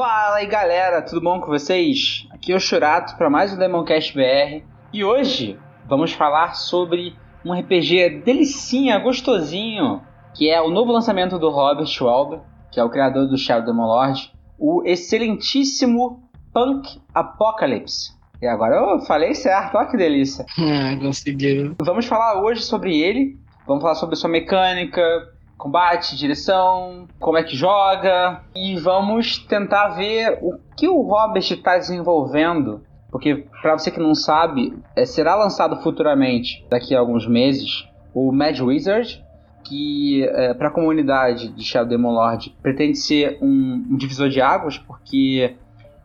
Fala aí galera, tudo bom com vocês? Aqui é o Churato para mais um Demoncast BR e hoje vamos falar sobre um RPG delicinha, gostosinho, que é o novo lançamento do Robert Schwalbe, que é o criador do Shadow Demon Lord, o excelentíssimo Punk Apocalypse. E agora eu falei certo, olha que delícia. Ah, conseguiu. Vamos falar hoje sobre ele, vamos falar sobre sua mecânica, combate, direção, como é que joga e vamos tentar ver o que o Robert está desenvolvendo. Porque, para você que não sabe, é, será lançado futuramente, daqui a alguns meses, o Mad Wizard, que é, para a comunidade de Shadow Demon Lord pretende ser um, um, divisor de águas, porque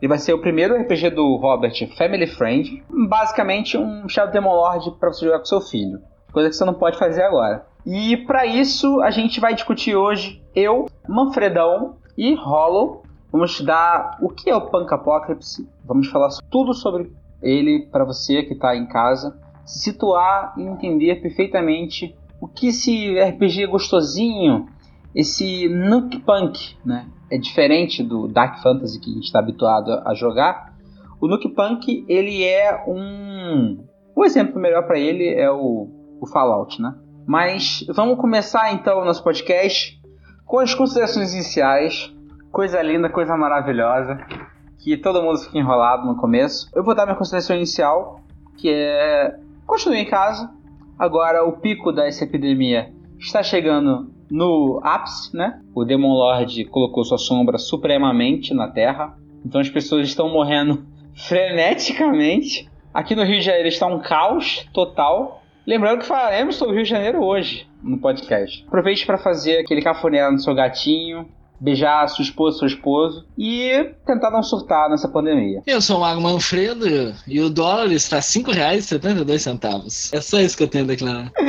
ele vai ser o primeiro RPG do Robert Family Friend, basicamente um Shadow Demon Lord para você jogar com seu filho, coisa que você não pode fazer agora. E para isso a gente vai discutir hoje eu, Manfredão e Hollow. Vamos dar o que é o Punk Apocalypse. Vamos falar tudo sobre ele para você que está em casa, se situar e entender perfeitamente o que esse RPG gostosinho, esse Nuke Punk, né? É diferente do Dark Fantasy que a gente está habituado a jogar. O Nuke Punk ele é um, o exemplo melhor para ele é o, o Fallout, né? Mas vamos começar então o nosso podcast com as considerações iniciais. Coisa linda, coisa maravilhosa, que todo mundo fica enrolado no começo. Eu vou dar minha consideração inicial, que é continue em casa. Agora o pico dessa epidemia está chegando no ápice, né? O Demon Lord colocou sua sombra supremamente na Terra. Então as pessoas estão morrendo freneticamente. Aqui no Rio de Janeiro está um caos total. Lembrando que falaremos sobre o Rio de Janeiro hoje no podcast. Aproveite para fazer aquele cafuné no seu gatinho, beijar sua esposa, seu esposo e tentar não surtar nessa pandemia. Eu sou o Mago Manfredo e o dólar está R$ 5,72. É só isso que eu tenho a declarar.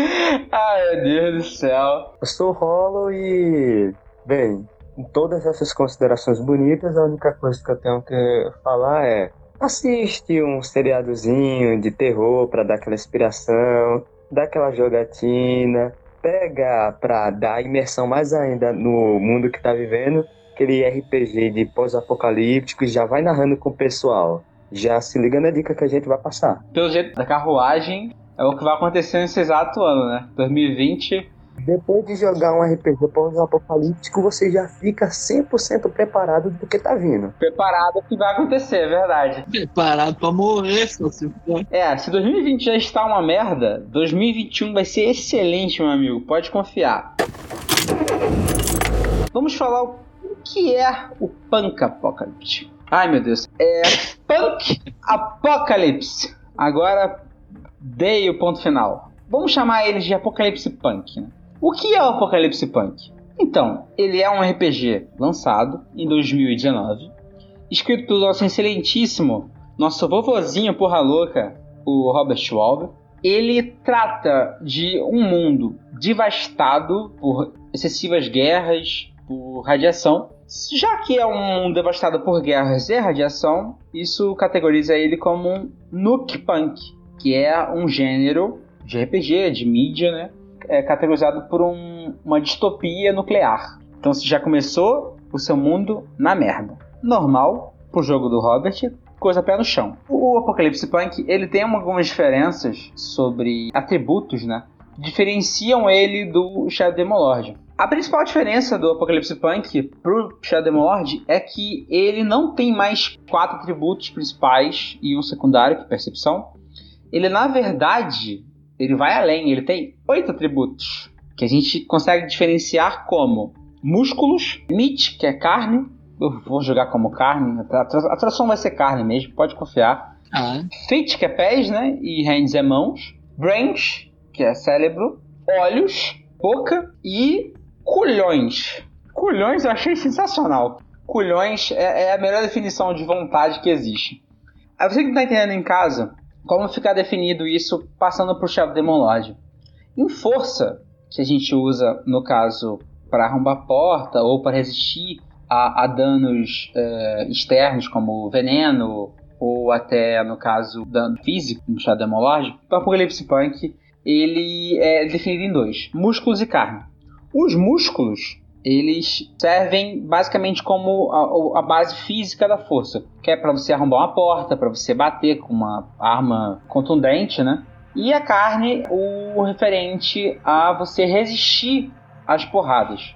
Ai, meu Deus do céu. Eu sou o Rolo e, bem, em todas essas considerações bonitas, a única coisa que eu tenho que falar é assiste um seriadozinho de terror para dar aquela inspiração, dá aquela jogatina, pega pra dar imersão mais ainda no mundo que tá vivendo, aquele RPG de pós-apocalíptico e já vai narrando com o pessoal. Já se liga na dica que a gente vai passar. Pelo jeito da carruagem, é o que vai acontecer nesse exato ano, né? 2020 depois de jogar um RPG pós-apocalíptico, você já fica 100% preparado do que tá vindo. Preparado que vai acontecer, é verdade. Preparado pra morrer, se você for. É, se 2020 já está uma merda, 2021 vai ser excelente, meu amigo. Pode confiar. Vamos falar o que é o Punk Apocalypse. Ai, meu Deus. É Punk Apocalypse. Agora, dei o ponto final. Vamos chamar ele de Apocalipse Punk, né? O que é o Apocalipse Punk? Então, ele é um RPG lançado em 2019, escrito pelo nosso excelentíssimo, nosso vovozinho porra louca, o Robert Schwalbe. Ele trata de um mundo devastado por excessivas guerras, por radiação. Já que é um mundo devastado por guerras e radiação, isso categoriza ele como um nuke punk, que é um gênero de RPG, de mídia, né? É categorizado por um, uma distopia nuclear. Então você já começou o seu mundo na merda. Normal pro jogo do Robert, coisa pé no chão. O Apocalipse Punk, ele tem algumas diferenças sobre atributos, né? Diferenciam ele do Shadow Demon Lord. A principal diferença do Apocalipse Punk pro Shadow Demon Lord é que ele não tem mais quatro atributos principais e um secundário, que é percepção. Ele, na verdade, ele vai além, ele tem oito atributos que a gente consegue diferenciar como músculos, meat, que é carne, eu vou jogar como carne, a tradução vai ser carne mesmo, pode confiar. Ah. Feet, que é pés, né? E hands é mãos. Brains, que é cérebro. Olhos, boca e culhões. Culhões eu achei sensacional. Culhões é, é a melhor definição de vontade que existe. Aí você que está entendendo em casa, como ficar definido isso passando para o chefe Lodge? Em força, que a gente usa, no caso, para arrombar porta ou para resistir a, a danos é, externos, como veneno, ou até, no caso, dano físico, no Shadow Demon Lodge, o Apocalipse Punk ele é definido em dois: músculos e carne. Os músculos eles servem basicamente como a, a base física da força, que é para você arrombar uma porta, para você bater com uma arma contundente, né? E a carne, o referente a você resistir às porradas.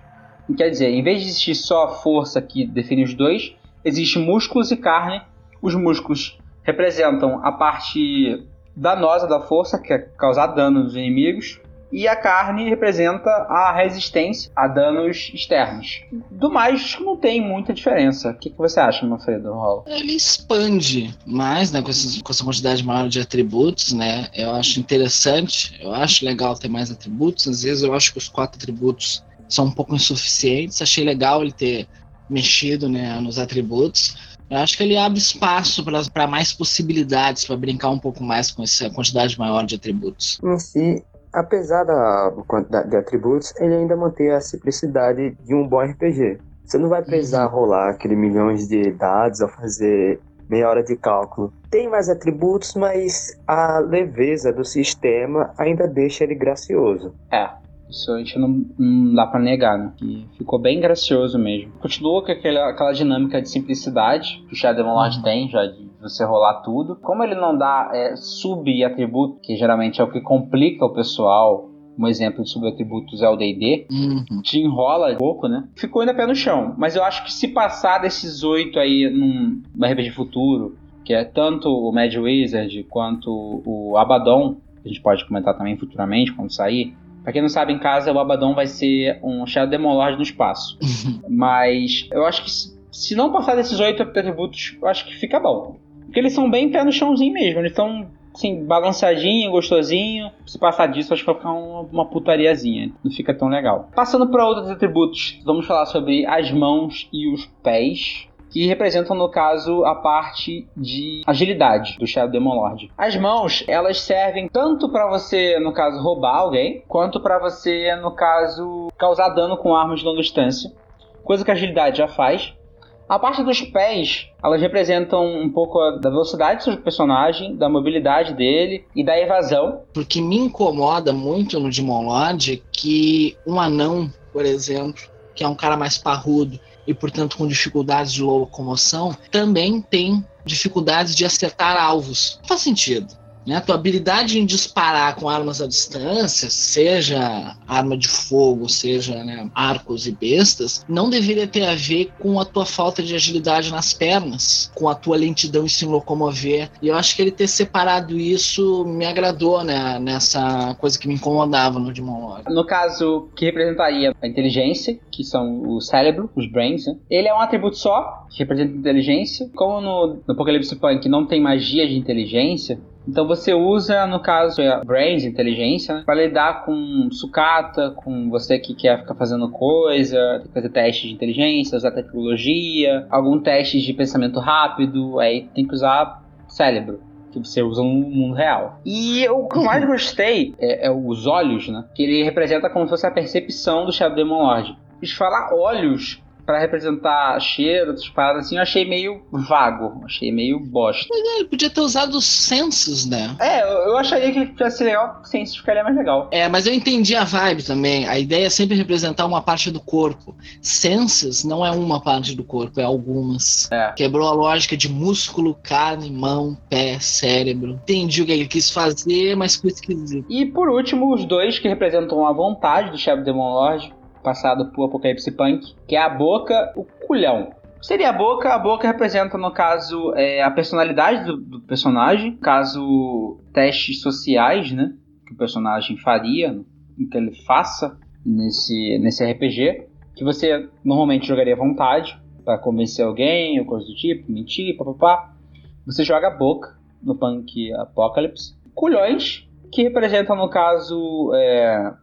Quer dizer, em vez de existir só a força que define os dois, existe músculos e carne. Os músculos representam a parte danosa da força, que é causar dano nos inimigos, e a carne representa a resistência a danos externos. Do mais, não tem muita diferença. O que, que você acha, Manfredo Roll? Ele expande mais, né, com, esses, com essa quantidade maior de atributos, né? Eu acho interessante, eu acho legal ter mais atributos. Às vezes eu acho que os quatro atributos são um pouco insuficientes. Achei legal ele ter mexido né, nos atributos. Eu acho que ele abre espaço para mais possibilidades, para brincar um pouco mais com essa quantidade maior de atributos. Em si, apesar da quantidade de atributos, ele ainda mantém a simplicidade de um bom RPG. Você não vai precisar uhum. rolar aquele milhões de dados ou fazer meia hora de cálculo. Tem mais atributos, mas a leveza do sistema ainda deixa ele gracioso. É. Isso a gente não, não dá para negar, né? Que ficou bem gracioso mesmo. Continua com aquela, aquela dinâmica de simplicidade que o Shadow Lord uhum. tem, já de você rolar tudo. Como ele não dá é, sub-atributo, que geralmente é o que complica o pessoal, um exemplo de subatributos é o D&D, uhum. te enrola um pouco, né? Ficou ainda pé no chão, mas eu acho que se passar desses oito aí num RPG futuro, que é tanto o Mad Wizard quanto o Abaddon, que a gente pode comentar também futuramente quando sair, Pra quem não sabe, em casa, o Abaddon vai ser um Shadow Demon Lord no espaço. Mas eu acho que se não passar desses oito atributos, eu acho que fica bom. Porque eles são bem pé no chãozinho mesmo. Eles estão, assim, balanceadinho, gostosinho. Se passar disso, acho que vai ficar uma, uma putariazinha. Não fica tão legal. Passando para outros atributos, vamos falar sobre as mãos e os pés que representam, no caso, a parte de agilidade do Shadow Demon Lord. As mãos, elas servem tanto para você, no caso, roubar alguém, quanto para você, no caso, causar dano com armas de longa distância, coisa que a agilidade já faz. A parte dos pés, elas representam um pouco da velocidade do personagem, da mobilidade dele e da evasão. Porque me incomoda muito no Demon Lord que um anão, por exemplo, que é um cara mais parrudo, e, portanto, com dificuldades de locomoção, também tem dificuldades de acertar alvos. Não faz sentido. Né? A tua habilidade em disparar com armas à distância, seja arma de fogo, seja né, arcos e bestas, não deveria ter a ver com a tua falta de agilidade nas pernas, com a tua lentidão em se locomover. E eu acho que ele ter separado isso me agradou né, nessa coisa que me incomodava no Demon Lord. No caso, que representaria a inteligência, que são o cérebro, os brains, né? ele é um atributo só, que representa inteligência. Como no, no Apocalipse Punk não tem magia de inteligência, então você usa, no caso, a Brains, inteligência, né, para lidar com sucata, com você que quer ficar fazendo coisa, tem que fazer testes de inteligência, usar tecnologia, algum teste de pensamento rápido, aí tem que usar cérebro que você usa no mundo real. E o que eu mais gostei é, é, os olhos, né? Que ele representa como se fosse a percepção do Shadow Demon Lord. Eles falar olhos para representar cheiro, paradas assim, eu achei meio vago, achei meio bosta. Mas é, ele podia ter usado os sensos, né? É, eu, eu acharia que tivesse legal, sensos ficaria mais legal. É, mas eu entendi a vibe também. A ideia é sempre representar uma parte do corpo. Sensos não é uma parte do corpo, é algumas. É. Quebrou a lógica de músculo, carne, mão, pé, cérebro. Entendi o que ele quis fazer, mas ficou esquisito. E por último, os dois que representam a vontade do Shadow Demon Lord passado por Apocalipse Punk, que é a boca, o culhão. Seria a boca, a boca representa, no caso, é, a personalidade do, do, personagem, caso testes sociais, né, que o personagem faria, que ele faça nesse, nesse RPG, que você normalmente jogaria à vontade, para convencer alguém, ou coisa do tipo, mentir, papapá. Você joga a boca no Punk Apocalypse. Culhões, que representam, no caso, é,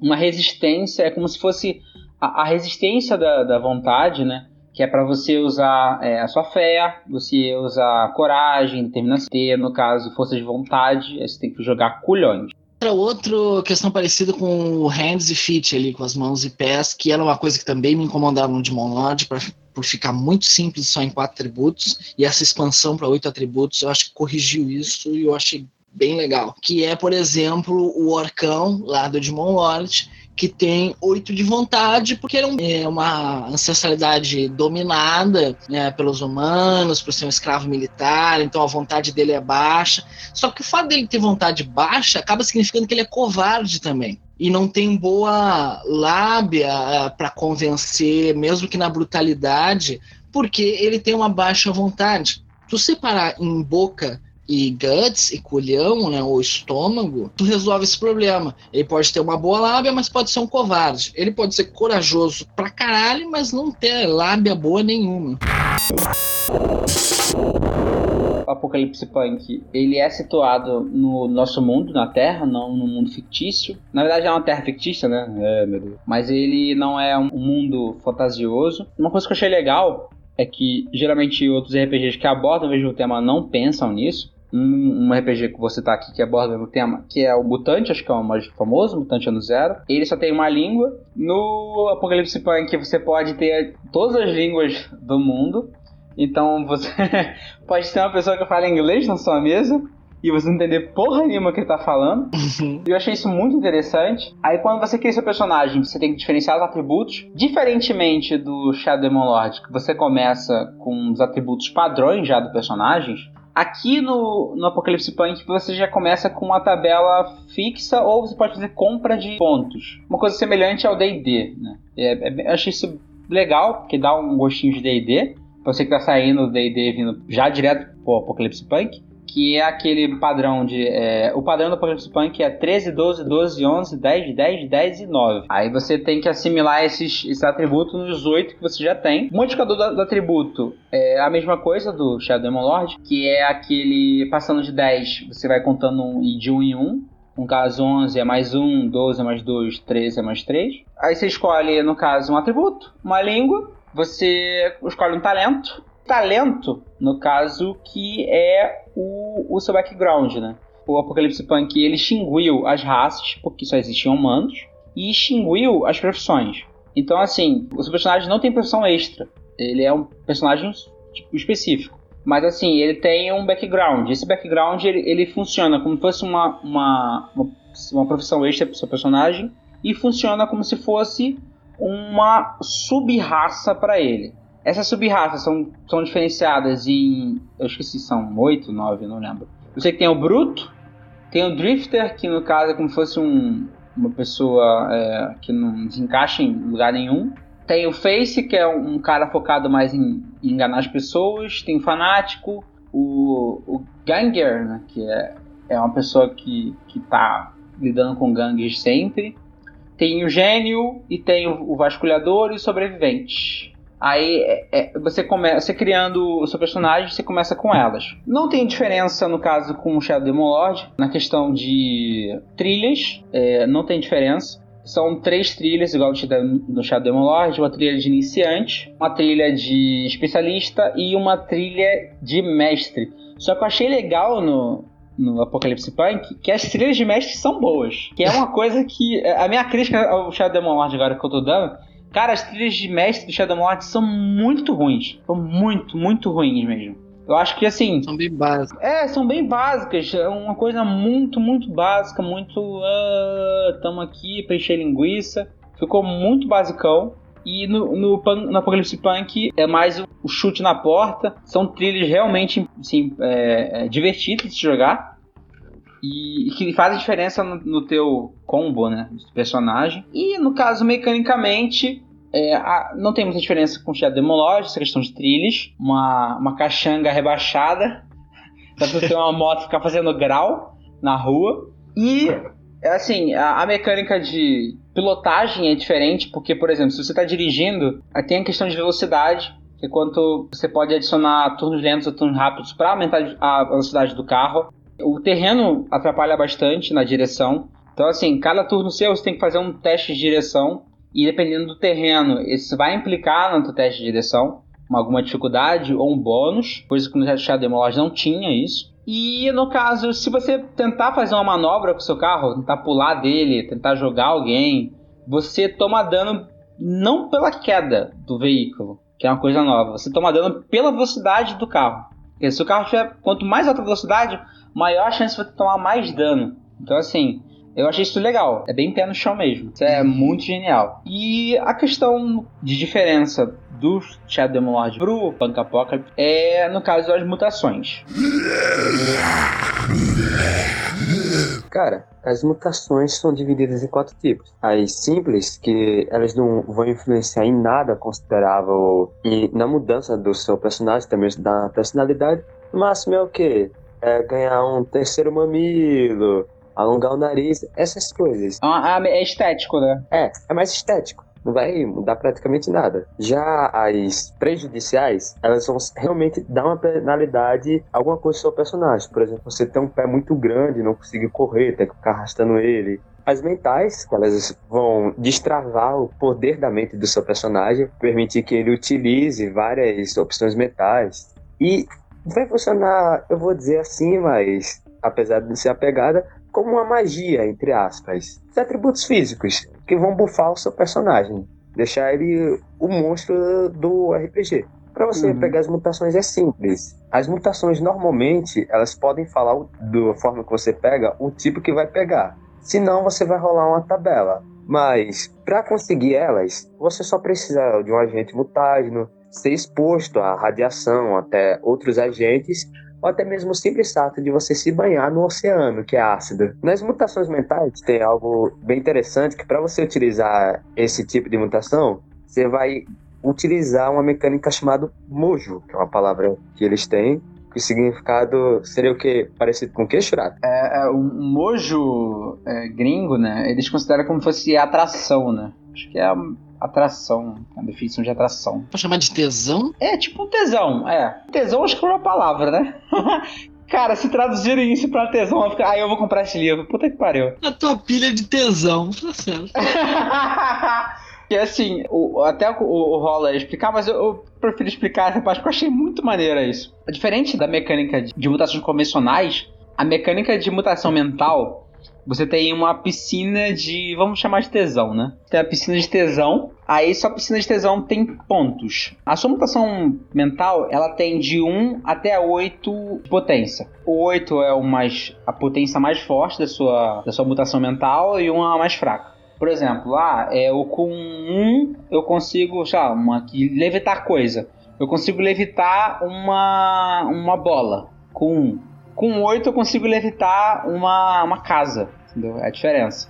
uma resistência, é como se fosse a, a resistência da, da, vontade, né? Que é para você usar é, a sua fé, você usar coragem, determinação, ter, no caso, força de vontade, você tem que jogar culhões. Outra, outra questão parecida com o hands e feet ali, com as mãos e pés, que era uma coisa que também me incomodava no Demon Lord, pra, por ficar muito simples só em quatro atributos, e essa expansão para oito atributos, eu acho que corrigiu isso e eu achei bem legal. Que é, por exemplo, o Orcão, lá do Demon Lord, que tem oito de vontade, porque ele é uma ancestralidade dominada né, pelos humanos, por ser um escravo militar, então a vontade dele é baixa. Só que o fato dele ter vontade baixa acaba significando que ele é covarde também. E não tem boa lábia eh, para convencer, mesmo que na brutalidade, porque ele tem uma baixa vontade. Se você parar em boca e guts e culhão, né, ou estômago, tu resolve esse problema. Ele pode ter uma boa lábia, mas pode ser um covarde. Ele pode ser corajoso pra caralho, mas não ter lábia boa nenhuma. O Apocalipse Punk, ele é situado no nosso mundo, na Terra, não no mundo fictício. Na verdade é uma Terra fictícia, né? É, meu Deus. Mas ele não é um mundo fantasioso. Uma coisa que eu achei legal é que geralmente outros RPGs que abordam o mesmo tema não pensam nisso um, um RPG que você tá aqui que aborda o mesmo tema, que é o Mutante, acho que é o mais famoso, Mutante Ano Zero. Ele só tem uma língua. No Apocalipse Punk você pode ter todas as línguas do mundo. Então você pode ter uma pessoa que fala inglês na sua mesa e você não entender porra nenhuma que ele tá falando. Uhum. Eu achei isso muito interessante. Aí quando você cria seu personagem, você tem que diferenciar os atributos. Diferentemente do Shadow Demon Lord, que você começa com os atributos padrões já do personagem, Aqui no, no Apocalipse Punk você já começa com uma tabela fixa ou você pode fazer compra de pontos. Uma coisa semelhante ao D&D, né? É, é, achei isso legal, porque dá um gostinho de D&D. Pra você que tá saindo do D&D vindo já direto pro Apocalipse Punk que é aquele padrão de. É, o padrão do Apocalipse Punk é 13, 12, 12, 11, 10, 10, 10 e 9. Aí você tem que assimilar esses, esses atributos nos 8 que você já tem. O modificador do, do atributo é a mesma coisa do Shadow Demon Lord, que é aquele passando de 10, você vai contando um, de 1 em 1. No caso, 11 é mais 1, 12 é mais 2, 13 é mais 3. Aí você escolhe, no caso, um atributo, uma língua, você escolhe um talento, talento, no caso, que é o, o seu background, né? O Apocalipse Punk ele extinguiu as raças, porque só existiam humanos, e extinguiu as profissões. Então, assim, o seu personagem não tem profissão extra. Ele é um personagem tipo, específico. Mas, assim, ele tem um background. Esse background ele, ele funciona como se fosse uma, uma, uma, profissão extra para o seu personagem e funciona como se fosse uma sub-raça para ele. Essas sub-raças são, são diferenciadas em. Eu esqueci, são oito, nove, não lembro. Eu sei que tem o Bruto, tem o Drifter, que no caso é como se fosse um, uma pessoa é, que não se encaixa em lugar nenhum. Tem o Face, que é um cara focado mais em, em enganar as pessoas. Tem o Fanático, o, o Ganger, né, que é, é uma pessoa que, que tá lidando com gangues sempre. Tem o Gênio e tem o, o Vasculhador e o Sobrevivente. Aí é, é, você começa criando o seu personagem, você começa com elas. Não tem diferença no caso com o Shadow Demon Lord na questão de trilhas, é, não tem diferença. São três trilhas, igual no Shadow Demon Lord, uma trilha de iniciante, uma trilha de especialista e uma trilha de mestre. Só que eu achei legal no, no Apocalipse Punk que as trilhas de mestre são boas. Que é uma coisa que. A minha crítica ao Shadow Demon Lord agora que eu tô dando Cara, as trilhas de mestre do Shadow Lord são muito ruins. São muito, muito ruins mesmo. Eu acho que assim. São bem básicas. É, são bem básicas. É uma coisa muito, muito básica. Muito. Uh, tamo aqui pra encher linguiça. Ficou muito basicão. E no, no, no Apocalipse Punk é mais o chute na porta. São trilhas realmente assim, é, é, divertidas de jogar e, que fazem diferença no, no, teu combo, né, do personagem. E no caso, mecanicamente, é, a, não tem muita diferença com o Shadow Demon Lodge, essa questão de trilhas, uma, uma caixanga rebaixada, dá pra ter uma moto ficar fazendo grau na rua. E, assim, a, a mecânica de pilotagem é diferente, porque, por exemplo, se você está dirigindo, tem a questão de velocidade, que é quanto você pode adicionar turnos lentos ou turnos rápidos para aumentar a velocidade do carro. O terreno atrapalha bastante na direção. Então, assim, cada turno seu você tem que fazer um teste de direção. E dependendo do terreno, isso vai implicar no teu teste de direção alguma dificuldade ou um bônus, coisa que no Shadow Demolage não tinha isso. E no caso, se você tentar fazer uma manobra com o seu carro, tentar pular dele, tentar jogar alguém, você toma dano não pela queda do veículo, que é uma coisa nova, você toma dano pela velocidade do carro. Porque se o carro tiver quanto mais alta velocidade, maior a chance de você tomar mais dano. Então, assim, Eu achei isso legal. É bem pé no chão mesmo. Isso é muito genial. E a questão de diferença do Shadow Demon Lord pro Punk Apocalypse é no caso das mutações. Cara, as mutações são divididas em quatro tipos. As simples, que elas não vão influenciar em nada considerável e na mudança do seu personagem, também da personalidade. O máximo é o quê? É ganhar um terceiro mamilo, alongar o nariz, essas coisas. Ah, é estético, né? É, é mais estético não vai mudar praticamente nada. Já as prejudiciais, elas vão realmente dar uma penalidade, alguma coisa ao seu personagem. Por exemplo, você tem um pé muito grande, não conseguir correr, tem que ficar arrastando ele. As mentais, elas vão destravar o poder da mente do seu personagem, permitir que ele utilize várias opções mentais. E vai funcionar, eu vou dizer assim, mas apesar de ser a pegada, como uma magia, entre aspas. Os atributos físicos que vão bufar o seu personagem, deixar ele o monstro do RPG. Para você uhum. pegar as mutações é simples. As mutações normalmente elas podem falar da forma que você pega o tipo que vai pegar. Senão você vai rolar uma tabela. Mas para conseguir elas, você só precisa de um agente mutágeno, ser exposto à radiação até outros agentes ou até mesmo o simples fato de você se banhar no oceano, que é ácido. Nas mutações mentais tem algo bem interessante que para você utilizar esse tipo de mutação, você vai utilizar uma mecânica chamada mojo, que é uma palavra que eles têm, que o significado seria o que? Parecido com o que, Churato? É, é, um mojo é, gringo, né? Eles consideram como se fosse atração, né? Acho que é atração, a definição de atração. Pode chamar de tesão? É, tipo um tesão, é. Tesão acho que é uma palavra, né? Cara, se traduzirem isso pra tesão, eu ficar, ah, eu vou comprar esse livro. Puta que pariu. A tua pilha de tesão, tá certo. E assim, o, até o, o explicar, mas eu, eu, prefiro explicar essa parte porque eu achei muito maneira isso. Diferente da mecânica de, de mutações convencionais, a mecânica de mutação mental você tem uma piscina de. Vamos chamar de tesão, né? Tem a piscina de tesão. Aí sua piscina de tesão tem pontos. A sua mutação mental, ela tem de 1 até 8 de potência. O 8 é o mais, a potência mais forte da sua, da sua mutação mental e 1 é a mais fraca. Por exemplo, lá, é, eu com 1 eu consigo, sei lá, uma, levitar coisa. Eu consigo levitar uma, uma bola com 1. Com 8 eu consigo levitar uma, uma casa, entendeu? É a diferença.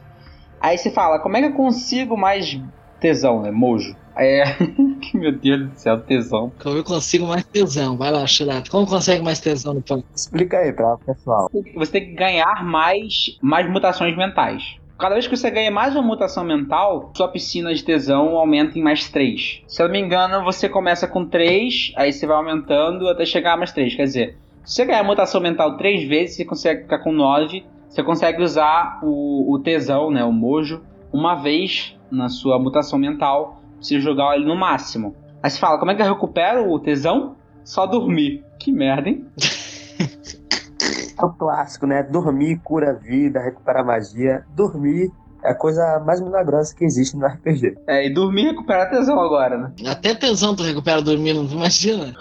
Aí você fala, como é que eu consigo mais tesão, né? Mojo. Aí é. Meu Deus do céu, tesão. Como eu consigo mais tesão? Vai lá, Chirato. Como consegue mais tesão no punk? Explica aí pra pessoal. Você tem que ganhar mais, mais mutações mentais. Cada vez que você ganha mais uma mutação mental, sua piscina de tesão aumenta em mais 3. Se eu não me engano, você começa com 3, aí você vai aumentando até chegar a mais 3. Quer dizer, se você ganhar mutação mental três vezes, você consegue ficar com 9. Você consegue usar o, o tesão, né, o mojo, uma vez na sua mutação mental. Você jogar ele no máximo. Aí você fala, como é que eu recupero o tesão? Só dormir. Que merda, hein? É o clássico, né? Dormir cura a vida, recupera a magia. Dormir é a coisa mais milagrosa que existe no RPG. É, e dormir recupera tesão agora, né? Até tesão tu recupera dormindo, imagina.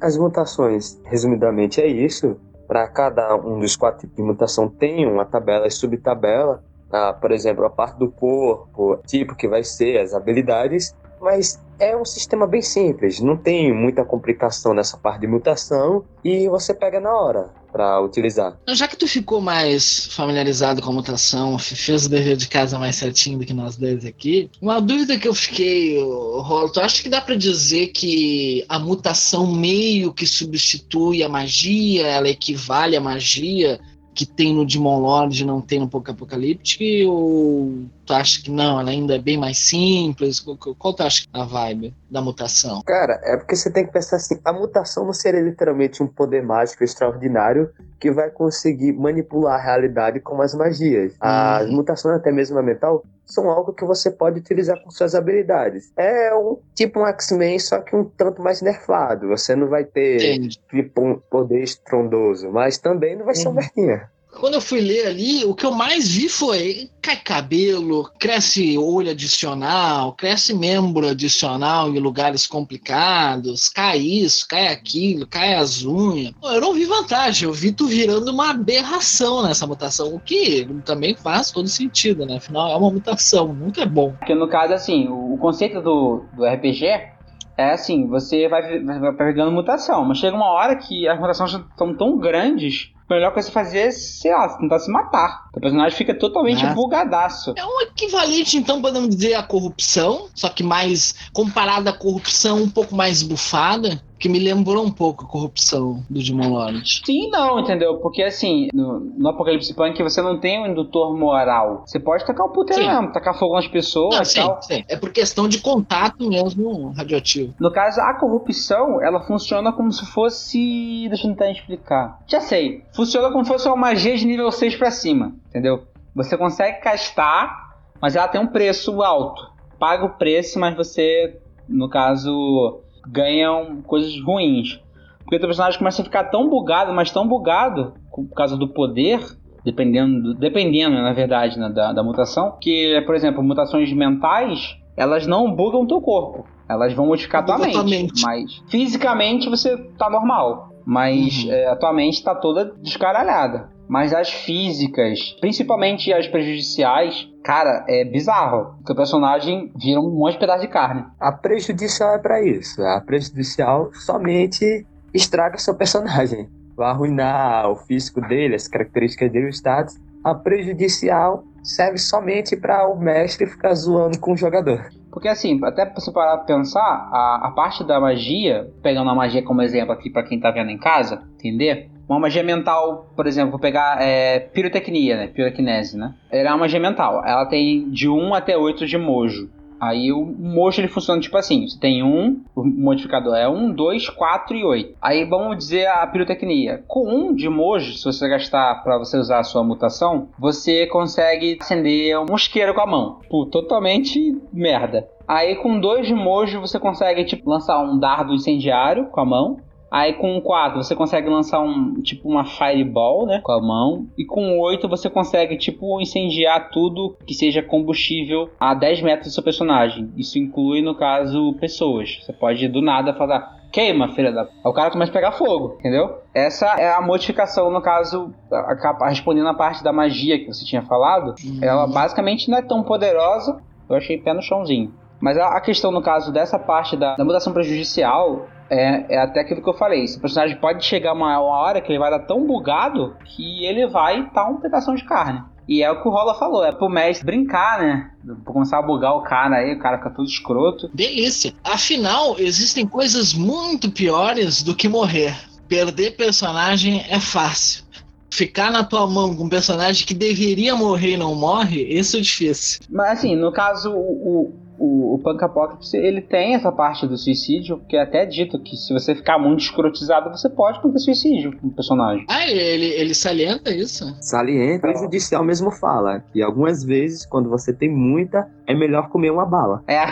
As mutações, resumidamente, é isso. Para cada um dos quatro tipos de mutação tem uma tabela e subtabela. Ah, por exemplo, a parte do corpo, tipo que vai ser, as habilidades. Mas é um sistema bem simples, não tem muita complicação nessa parte de mutação e você pega na hora para utilizar. Já que tu ficou mais familiarizado com a mutação, fez o dever de casa mais certinho do que nós dois aqui, uma dúvida que eu fiquei, Rolo, tu acha que dá para dizer que a mutação meio que substitui a magia, ela equivale à magia? que tem no Demon Lord não tem no Poké Apocalíptico? Ou tu acha que não, ela ainda é bem mais simples? Qual, tu acha que é a vibe da mutação? Cara, é porque você tem que pensar assim, a mutação não seria literalmente um poder mágico extraordinário que vai conseguir manipular a realidade com as magias. As uhum. mutações, até mesmo a mental, são algo que você pode utilizar com suas habilidades. É um tipo um X-Men, só que um tanto mais nerfado. Você não vai ter tipo um poder estrondoso, mas também não vai ser um uhum. Quando eu fui ler ali, o que eu mais vi foi cai cabelo, cresce olho adicional, cresce membro adicional em lugares complicados, cai isso, cai aquilo, cai as unhas. Eu não vi vantagem, eu vi tu virando uma aberração nessa mutação, o que também faz todo sentido, né? Afinal, é uma mutação, nunca é bom. Porque no caso, assim, o conceito do, do RPG é assim, você vai, vai pegando mutação, mas chega uma hora que as mutações estão tão grandes a melhor coisa a fazer é, sei lá, tentar se matar. O personagem fica totalmente é. bugadaço. É um equivalente, então, podemos dizer, à corrupção, só que mais comparado à corrupção um pouco mais bufada que me lembrou um pouco a corrupção do Demon Lord. Sim, não, entendeu? Porque assim, no, no Apocalipse Punk você não tem um indutor moral. Você pode tacar o puteiro sim. mesmo, tacar fogo nas pessoas não, e sim, tal. Sim. É por questão de contato mesmo radioativo. No caso, a corrupção, ela funciona como se fosse. Deixa eu tentar explicar. Já sei. Funciona como se fosse uma magia de nível 6 para cima, entendeu? Você consegue castar, mas ela tem um preço alto. Paga o preço, mas você, no caso, ganham coisas ruins. Porque o teu personagem começa a ficar tão bugado, mas tão bugado, por causa do poder, dependendo, dependendo na verdade, né, da, da mutação, que, por exemplo, mutações mentais, elas não bugam o teu corpo. Elas vão modificar tua mente, mente, Mas fisicamente você tá normal. Mas uhum. é, a tua mente tá toda descaralhada. Mas as físicas, principalmente as prejudiciais, cara, é bizarro. O teu personagem vira um monte de pedaço de carne. A prejudicial é para isso. A prejudicial somente estraga seu personagem. Vai arruinar o físico dele, as características dele, o status. A prejudicial serve somente para o mestre ficar zoando com o jogador. Porque assim, até pra você parar pra pensar, a, a parte da magia, pegando a magia como exemplo aqui para quem tá vendo em casa, entender? Uma magia mental, por exemplo, vou pegar é, pirotecnia, né? Pirotecnese, né? Ela é uma magia mental. Ela tem de 1 até 8 de mojo. Aí o mojo ele funciona tipo assim: você tem um, o modificador é 1, 2, 4 e 8. Aí vamos dizer a pirotecnia. Com um de mojo, se você gastar para você usar a sua mutação, você consegue acender um mosqueiro com a mão. Pô, totalmente merda. Aí com dois de mojo você consegue tipo lançar um dardo incendiário com a mão. Aí com 4 você consegue lançar um tipo uma fireball, né, com a mão. E com 8 você consegue tipo incendiar tudo que seja combustível a 10 metros do seu personagem. Isso inclui no caso pessoas. Você pode do nada fazer queima, filha da. O cara começa a pegar fogo, entendeu? Essa é a modificação, no caso, a, a, respondendo a parte da magia que você tinha falado. Uhum. Ela basicamente não é tão poderosa. Eu achei pé no chãozinho. Mas a, a questão, no caso dessa parte da, da mutação prejudicial, é, é até aquilo que eu falei. Esse personagem pode chegar uma, uma hora que ele vai dar tão bugado que ele vai estar tá um pedaço de carne. E é o que o Rola falou, é pro mestre brincar, né? Começar a bugar o cara aí, o cara fica todo escroto. Delícia. Afinal, existem coisas muito piores do que morrer. Perder personagem é fácil. Ficar na tua mão com um personagem que deveria morrer e não morre, isso é difícil. Mas assim, no caso, o, o, o Punk Apocalypse ele tem essa parte do suicídio, que é até dito que se você ficar muito escrotizado, você pode cometer suicídio com o personagem. Ah, ele, ele salienta isso? Salienta. O judicial mesmo fala que algumas vezes, quando você tem muita, é melhor comer uma bala. É.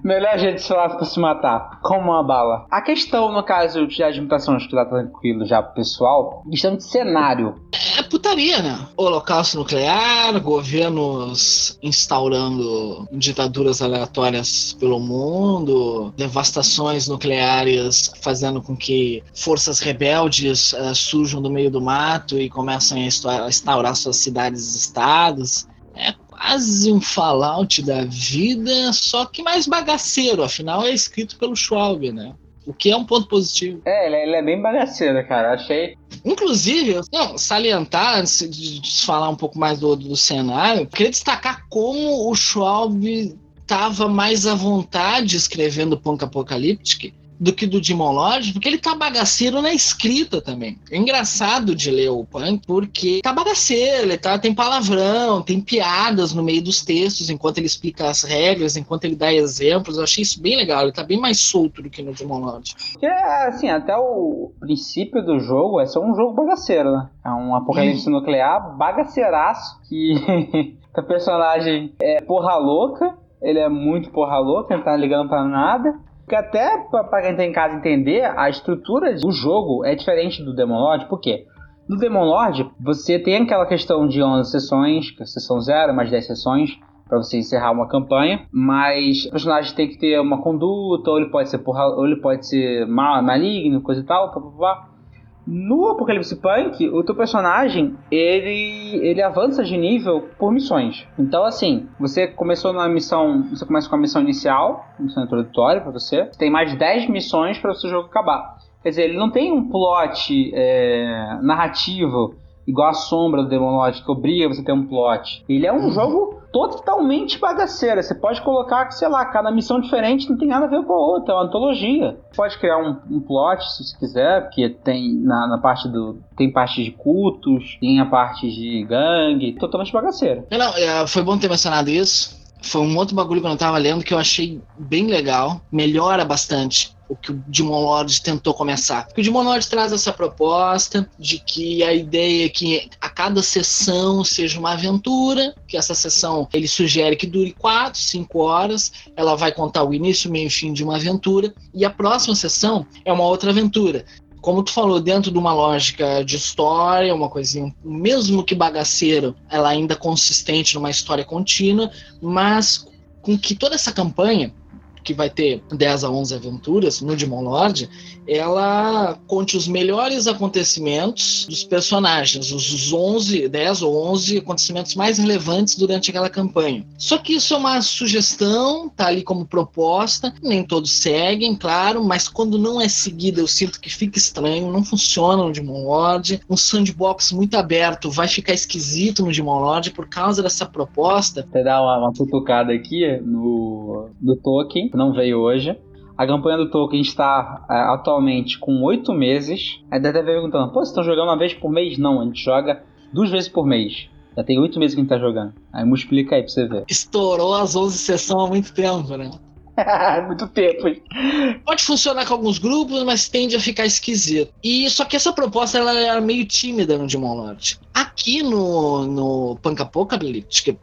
melhor jeito de falar pra se matar. Como uma bala. A questão, no caso de as mutações que tá tranquilo já pro pessoal, questão de cenário. É putaria, né? Holocausto nuclear, governos instaurando ditaduras aleatórias pelo mundo, devastações nucleares fazendo com que forças rebeldes uh, surjam do meio do mato e comecem a instaurar suas cidades-estados. Quase um Fallout da vida, só que mais bagaceiro, afinal é escrito pelo Schwab, né? O que é um ponto positivo. É, ele é, ele é bem bagaceiro, cara. Achei. Inclusive, não, salientar, antes de, de falar um pouco mais do, do cenário, queria destacar como o Schwab estava mais à vontade escrevendo Punk Apocalyptic do que do Demon Lodge, porque ele tá bagaceiro na escrita também. É engraçado de ler o Punk, porque tá bagaceiro, ele tá, tem palavrão, tem piadas no meio dos textos, enquanto ele explica as regras, enquanto ele dá exemplos. Eu achei isso bem legal, ele tá bem mais solto do que no Demon Lodge. Porque, assim, até o princípio do jogo é só um jogo bagaceiro, né? É um apocalipse hum. nuclear bagaceiraço, que o personagem é porra louca, ele é muito porra louca, ele tá ligando pra nada. Porque até para quem tá em casa entender, a estrutura do jogo é diferente do Demon Lord, por quê? No Demon Lord, você tem aquela questão de 11 sessões, que é sessão 0, mais 10 sessões, para você encerrar uma campanha, mas o personagem tem que ter uma conduta, ou ele pode ser porra, ou ele pode ser mal, maligno, coisa e tal. No Apocalipse Punk, o teu personagem, ele, ele avança de nível por missões. Então, assim, você começou na missão, você começa com a missão inicial, missão introdutória para você. Tem mais 10 missões para o seu jogo acabar. Quer dizer, ele não tem um plot é, narrativo igual a sombra do Demon Lord, que obriga você a ter um plot. Ele é um uhum. jogo totalmente bagaceira. Você pode colocar, sei lá, cada missão diferente não tem nada a ver com a outra, é uma antologia. Você pode criar um, um plot se você quiser, porque tem na, na, parte do. Tem parte de cultos, tem a parte de gangue, totalmente bagaceira. Não, é, foi bom ter mencionado isso. Foi um outro bagulho que eu não tava lendo que eu achei bem legal. Melhora bastante o que o Demon Lord tentou começar. O Demon Lord traz essa proposta de que a ideia é que a cada sessão seja uma aventura, que essa sessão ele sugere que dure 4, 5 horas, ela vai contar o início, meio e fim de uma aventura, e a próxima sessão é uma outra aventura como tu falou, dentro de uma lógica de história, uma coisinha, mesmo que bagaceiro, ela ainda consistente numa história contínua, mas com que toda essa campanha que vai ter 10 a 11 aventuras no Demon Lord, ela conte os melhores acontecimentos dos personagens, os 11, 10 ou 11 acontecimentos mais relevantes durante aquela campanha. Só que isso é uma sugestão, tá ali como proposta, nem todos seguem, claro, mas quando não é seguida eu sinto que fica estranho, não funciona no Demon Lord. Um sandbox muito aberto vai ficar esquisito no Demon Lord por causa dessa proposta. Você dá uma, uma cutucada aqui no, no Não veio hoje. A campanha do Tolkien está é, atualmente com oito meses. Aí deve estar perguntando: pô, vocês estão jogando uma vez por mês? Não, a gente joga duas vezes por mês. Já tem oito meses que a gente tá jogando. Aí multiplica aí pra você ver. Estourou as 11 sessões há muito tempo, né? muito tempo. Pode funcionar com alguns grupos, mas tende a ficar esquisito. E só que essa proposta ela era meio tímida no Demon Lord. Aqui no, no que é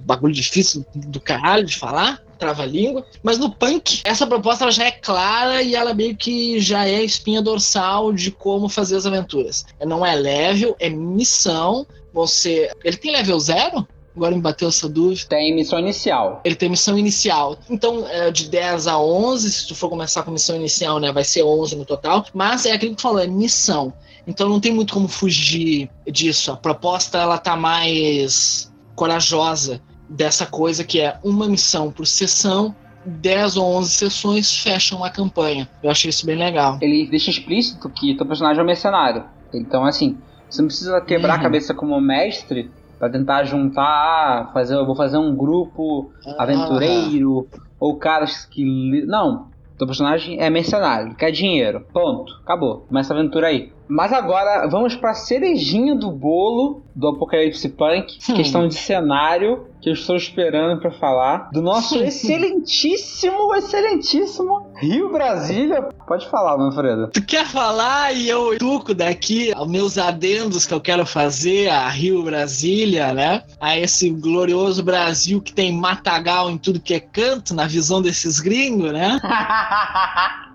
bagulho difícil do caralho de falar, trava-língua. Mas no punk, essa proposta ela já é clara e ela meio que já é espinha dorsal de como fazer as aventuras. Não é level, é missão. Você. Ele tem level zero? Agora me bateu essa dúvida. Tem missão inicial. Ele tem missão inicial. Então, é de 10 a 11, se tu for começar com missão inicial, né, vai ser 11 no total. Mas é aquilo que tu falou, é missão. Então não tem muito como fugir disso. A proposta, ela tá mais corajosa dessa coisa que é uma missão por sessão 10 ou 11 sessões fecham a campanha. Eu achei isso bem legal. Ele deixa explícito que teu personagem é um mercenário. Então, assim, você não precisa quebrar uhum. a cabeça como mestre para tentar juntar, ah, fazer, eu vou fazer um grupo aventureiro ou caras que não, teu personagem é mercenário, quer dinheiro. Ponto. Acabou. Começa a aventura aí. Mas agora vamos pra cerejinha do bolo do Apocalipse Punk, hum. questão de cenário que eu estou esperando para falar do nosso excelentíssimo, excelentíssimo Rio Brasília. Pode falar, Manfredo. Tu quer falar e eu tuco daqui aos meus adendos que eu quero fazer a Rio Brasília, né? A esse glorioso Brasil que tem matagal em tudo que é canto, na visão desses gringos, né?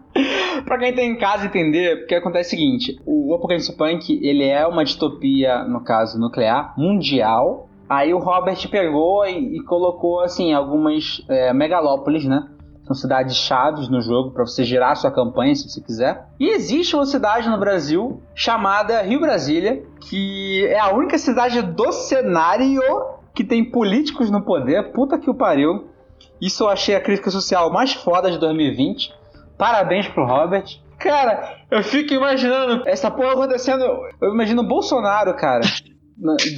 pra quem tá em casa entender, porque acontece o seguinte: o Apocalipse Punk ele é uma distopia, no caso nuclear, mundial. Aí o Robert pegou e, e colocou assim algumas é, megalópolis, né? São cidades chaves no jogo para você gerar sua campanha se você quiser. E existe uma cidade no Brasil chamada Rio Brasília, que é a única cidade do cenário que tem políticos no poder. Puta que o pariu. Isso eu achei a crítica social mais foda de 2020. Parabéns pro Robert. Cara, eu fico imaginando essa porra acontecendo. Eu imagino o Bolsonaro, cara,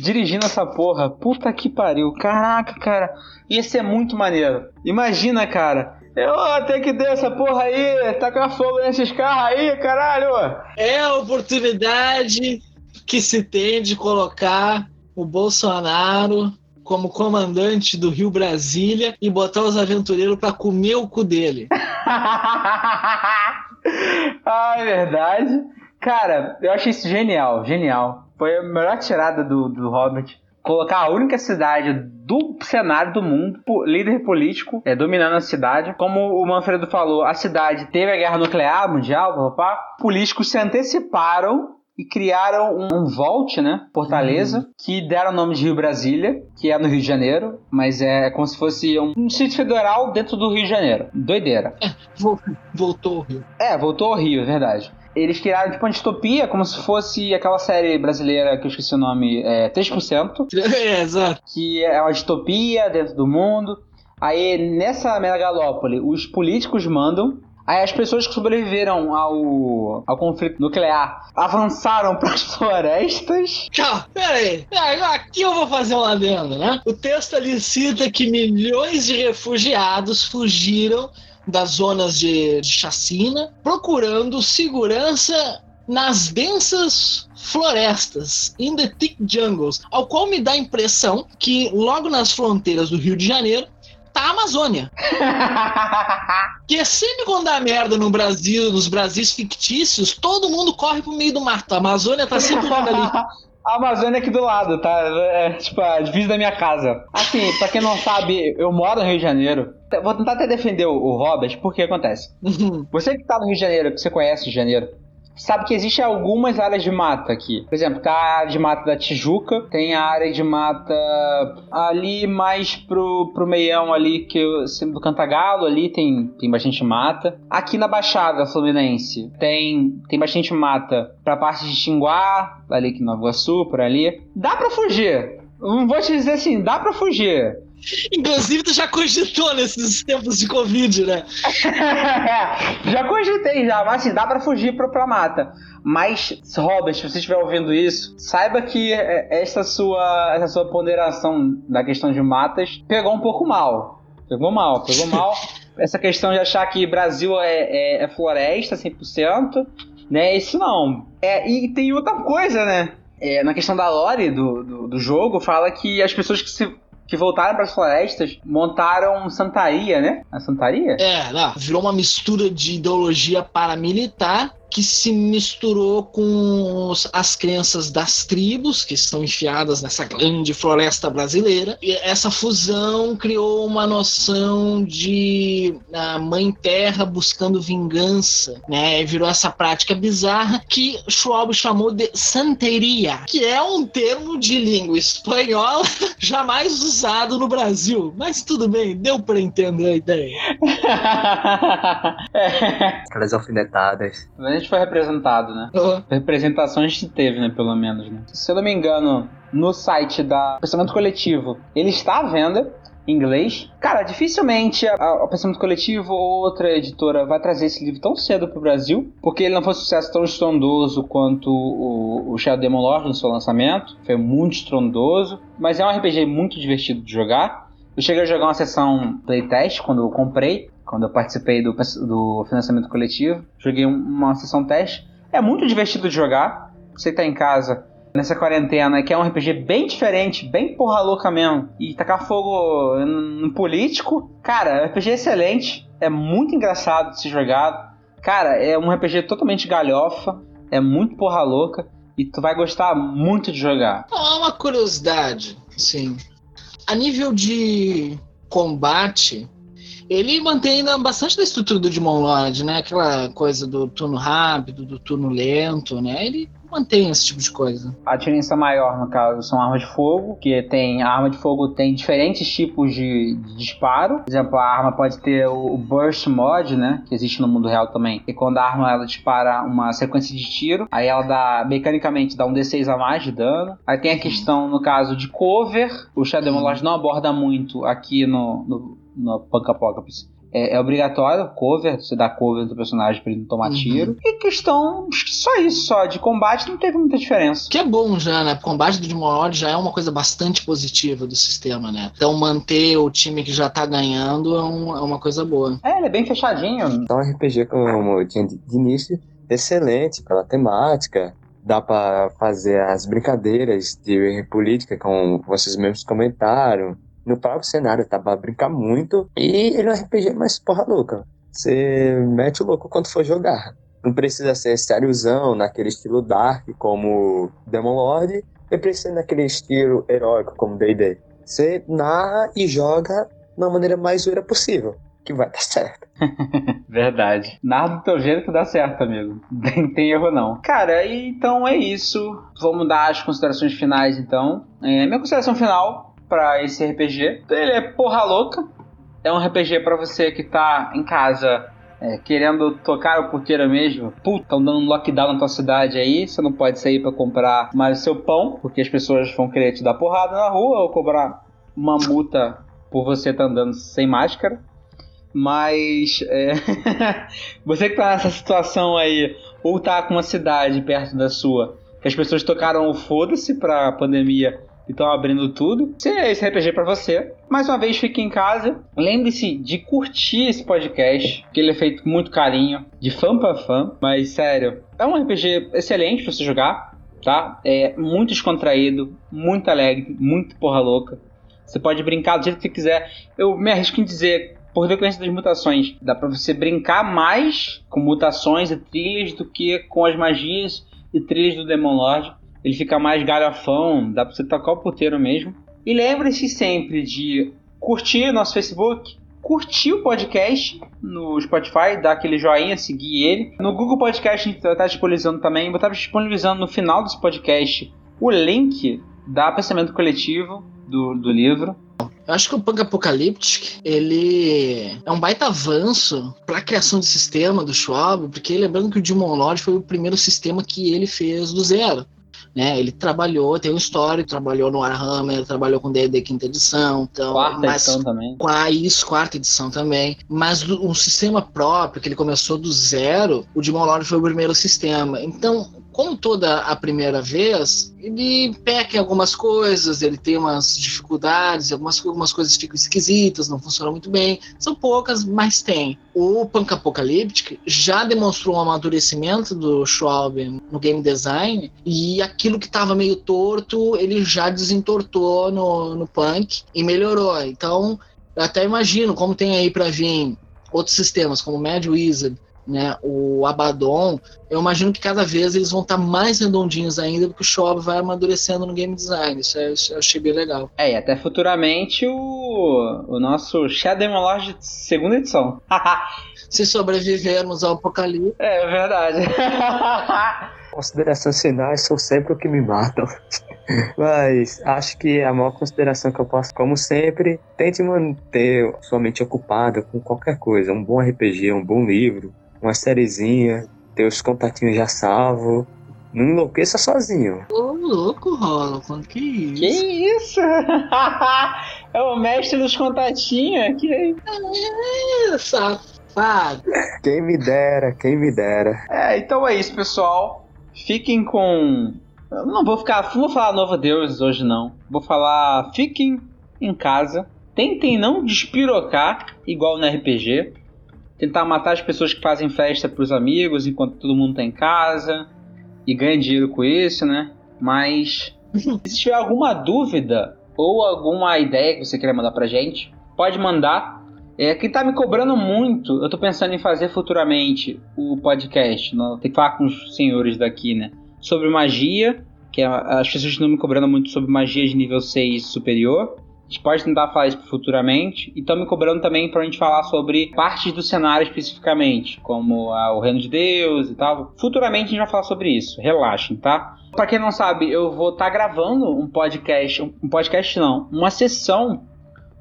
dirigindo essa porra. Puta que pariu. Caraca, cara. Ia ser muito maneiro. Imagina, cara. Eu até que deu essa porra aí, tacar fogo nesses carros aí, caralho. É a oportunidade que se tem de colocar o Bolsonaro como comandante do Rio Brasília e botar os aventureiros para comer o cu dele. ah, é verdade. Cara, eu achei isso genial, genial. Foi a melhor tirada do, do Hobbit. Colocar a única cidade do cenário do mundo, líder político, é, dominando a cidade. Como o Manfredo falou, a cidade teve a guerra nuclear mundial, papá. Políticos se anteciparam e criaram um Vault, né? Fortaleza, uhum. que deram o nome de Rio Brasília, que é no Rio de Janeiro, mas é como se fosse um Distrito Federal dentro do Rio de Janeiro. Doideira. É, voltou ao Rio. É, voltou ao Rio, é verdade eles criaram tipo uma distopia, como se fosse aquela série brasileira que eu esqueci o nome, é, 3%. É, exato. Que é uma distopia dentro do mundo. Aí nessa megalópole, os políticos mandam. Aí as pessoas que sobreviveram ao, ao conflito nuclear avançaram para as florestas. Tchau, peraí. Aqui eu vou fazer um adendo, né? O texto ali cita que milhões de refugiados fugiram das zonas de, de chacina, procurando segurança nas densas florestas, in the thick jungles, ao qual me dá a impressão que logo nas fronteiras do Rio de Janeiro tá a Amazônia. que é sempre quando dá merda no Brasil, nos Brasis fictícios, todo mundo corre pro meio do mato. A Amazônia tá sempre ali. A Amazônia aqui do lado, tá? É tipo a divisa da minha casa. Assim, pra quem não sabe, eu moro no Rio de Janeiro. Vou tentar até defender o Robert, porque acontece. Você que tá no Rio de Janeiro, que você conhece o Rio de Janeiro, sabe que existem algumas áreas de mata aqui. Por exemplo, tem a área de mata da Tijuca, tem a área de mata ali mais pro, pro meião ali, que do Cantagalo ali tem, tem bastante mata. Aqui na Baixada Fluminense tem, tem bastante mata pra parte de Xinguá, ali que Nova Iguaçu, por ali. Dá pra fugir. Vou te dizer assim, dá pra fugir. Inclusive, tu já cogitou nesses tempos de Covid, né? já cogitei, já, mas assim, dá pra fugir pra, pra mata. Mas, Robert, se você estiver ouvindo isso, saiba que é, essa sua, essa sua ponderação da questão de matas pegou um pouco mal. Pegou mal, pegou mal. essa questão de achar que Brasil é, é, é floresta 100%, né? Isso não. É, e tem outra coisa, né? É, na questão da lore do, do, do, jogo, fala que as pessoas que se que voltaram para as florestas, montaram Santaria, né? A Santaria? É, não, virou uma mistura de ideologia paramilitar que se misturou com os, as crenças das tribos que estão enfiadas nessa grande floresta brasileira. E essa fusão criou uma noção de a mãe terra buscando vingança, né? E virou essa prática bizarra que Schwab chamou de santeria, que é um termo de língua espanhola jamais usado no Brasil. Mas tudo bem, deu para entender a ideia. Aquelas alfinetadas foi representado, né? Uhum. Representação a gente teve, né? Pelo menos, né? Se eu não me engano, no site da Pensamento Coletivo, ele está à venda em inglês. Cara, dificilmente o Pensamento Coletivo ou outra editora vai trazer esse livro tão cedo pro Brasil, porque ele não foi um sucesso tão estrondoso quanto o, o Shadow Demon Lord no seu lançamento. Foi muito estrondoso, mas é um RPG muito divertido de jogar. Eu cheguei a jogar uma sessão playtest quando eu comprei quando eu participei do, do financiamento coletivo. Joguei uma sessão teste. É muito divertido de jogar. Você tá em casa nessa quarentena, que é um RPG bem diferente, bem porra louca mesmo, e tacar fogo no político, cara, RPG excelente, é muito engraçado de se jogar. Cara, é um RPG totalmente galhofa, é muito porra louca, e tu vai gostar muito de jogar. Ah, uma curiosidade, sim. A nível de combate, ele mantém ainda bastante da estrutura do Demon Lord, né? Aquela coisa do turno rápido, do turno lento, né? Ele mantém esse tipo de coisa. A diferença maior, no caso, são armas de fogo, que tem a arma de fogo tem diferentes tipos de, de disparo. Por exemplo, a arma pode ter o burst mod, né, que existe no mundo real também. E quando a arma ela dispara uma sequência de tiro, aí ela dá mecanicamente dá um D6 a mais de dano. Aí tem a questão no caso de cover. O Shadow Lord não aborda muito aqui no, no no Punk Apocalypse. É, é, obrigatório cover, você dá cover do personagem pra ele não tomar uhum. tiro. E questão, só isso, só, de combate não teve muita diferença. Que é bom já, né? O combate do Demon já é uma coisa bastante positiva do sistema, né? Então manter o time que já tá ganhando é, um, é uma coisa boa. É, ele é bem fechadinho. Então RPG, como eu tinha de início, excelente pela temática, dá para fazer as brincadeiras de política, como vocês mesmos comentaram, no próprio cenário, tá? Pra brincar muito. E ele é um RPG mais porra louca. Você mete o louco quando for jogar. Não precisa ser sériozão, naquele estilo dark, como Demon Lord. E precisa ser naquele estilo heróico, como D&D. Você narra e joga da maneira mais zoeira possível. que vai dar certo. Verdade. Nada do teu jeito que dá certo, amigo. Nem tem erro, não. Cara, então é isso. Vamos dar as considerações finais, então. É, minha consideração final para esse RPG, ele é porra louca. É um RPG para você que tá em casa é, querendo tocar o porteiro mesmo. Puta, estão dando lockdown na tua cidade aí, você não pode sair para comprar mais o seu pão, porque as pessoas vão querer te dar porrada na rua ou cobrar uma multa por você estar tá andando sem máscara. Mas é, você que tá nessa situação aí, ou tá com uma cidade perto da sua, que as pessoas tocaram o foda-se pra pandemia e estão abrindo tudo. Se é esse RPG para você, mais uma vez fique em casa. Lembre-se de curtir esse podcast, que ele é feito com muito carinho, de fã para fã. Mas sério, é um RPG excelente para você jogar, tá? É muito descontraído, muito alegre, muito porra louca. Você pode brincar do jeito que você quiser. Eu me arrisco em dizer por decorrência das mutações. Dá para você brincar mais com mutações e trilhas do que com as magias e trilhas do Demon Lord. Ele fica mais galhafão, dá para você tocar o puteiro mesmo. E lembre-se sempre de curtir nosso Facebook, curtir o podcast no Spotify, dar aquele joinha, seguir ele. No Google Podcast a gente está disponibilizando também, vou estar disponibilizando no final desse podcast o link da Pensamento Coletivo do, do livro. Eu acho que o Punk Apocalyptic, ele é um baita avanço para a criação de sistema do Schwab, porque lembrando que o Demon Lord foi o primeiro sistema que ele fez do zero. Né, ele trabalhou, tem um histórico, trabalhou no Warhammer, trabalhou com D&D quinta edição, então, quarta mas, edição também. Com a, isso, quarta edição também. Mas um sistema próprio, que ele começou do zero, o Demon Lord foi o primeiro sistema. Então, como toda a primeira vez, ele peca em algumas coisas, ele tem umas dificuldades, algumas, algumas coisas ficam esquisitas, não funcionam muito bem. São poucas, mas tem. O Punk Apocalyptic já demonstrou um amadurecimento do Schwab no game design, e aquilo que estava meio torto, ele já desentortou no, no Punk e melhorou. Então, até imagino como tem aí para vir outros sistemas, como Mad Wizard, né, o Abaddon, eu imagino que cada vez eles vão estar tá mais redondinhos ainda, porque o Shob vai amadurecendo no game design. Isso, é, isso eu achei bem legal. É, e até futuramente o, o nosso Shadow Lodge segunda edição. Se sobrevivermos ao apocalipse. É, é verdade. Considerações finais são sempre o que me matam. Mas acho que a maior consideração que eu posso, como sempre, tente manter sua mente ocupada com qualquer coisa. Um bom RPG, um bom livro, uma sériezinha, ter os contatinhos já salvo. Não enlouqueça sozinho. Ô, louco, Rolo, quanto que isso? Que isso? é o mestre dos contatinhos? Que é, safado. Quem me dera, quem me dera. É, então é isso, pessoal. Fiquem com. Eu não vou ficar. Não vou falar Novo Deus hoje, não. Vou falar. Fiquem em casa. Tentem não despirocar igual no RPG tentar matar as pessoas que fazem festa para os amigos enquanto todo mundo está em casa e ganha dinheiro com isso, né? Mas se tiver alguma dúvida ou alguma ideia que você queira mandar pra gente, pode mandar. É, quem tá me cobrando muito, eu tô pensando em fazer futuramente o podcast, não, tem que falar com os senhores daqui, né? Sobre magia, que é, as pessoas estão me cobrando muito sobre magia de nível 6 superior. A gente pode tentar falar isso futuramente. E estão me cobrando também para a gente falar sobre partes do cenário especificamente, como o Reino de Deus e tal. Futuramente a gente vai falar sobre isso. Relaxem, tá? Para quem não sabe, eu vou estar tá gravando um podcast, um podcast não, uma sessão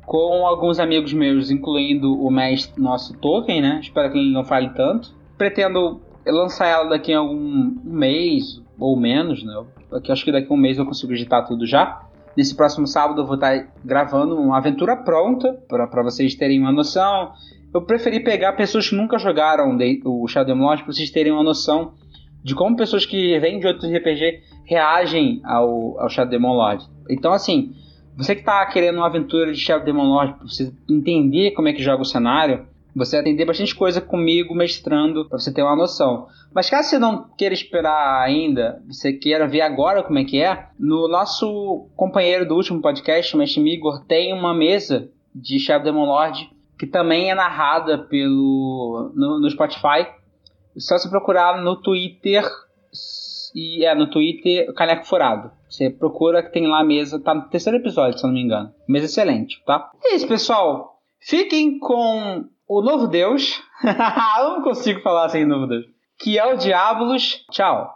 com alguns amigos meus, incluindo o mestre nosso Tolkien, né? Espero que ele não fale tanto. Pretendo lançar ela daqui a algum mês ou menos, né? Aqui, acho que daqui a um mês eu consigo editar tudo já. Nesse próximo sábado eu vou estar gravando uma aventura pronta para vocês terem uma noção. Eu preferi pegar pessoas que nunca jogaram o Shadow Lodge para vocês terem uma noção de como pessoas que vêm de outros RPG reagem ao, ao Shadow Demon Lord. Então, assim, você que está querendo uma aventura de Shadow Demon Lord, para você entender como é que joga o cenário, você vai aprender bastante coisa comigo mestrando para você ter uma noção. Mas caso você não queira esperar ainda, você queira ver agora como é que é, no nosso companheiro do último podcast, o Mestre Migor, tem uma mesa de Shadow Demon Lord que também é narrada pelo no, no Spotify. Só se procurar no Twitter e é no Twitter Caneco Furado. Você procura que tem lá a mesa, tá no terceiro episódio, se eu não me engano. Mesa excelente, tá? É isso, pessoal. Fiquem com o novo Deus. eu não consigo falar sem Novo. Que é o Diabolos. Tchau.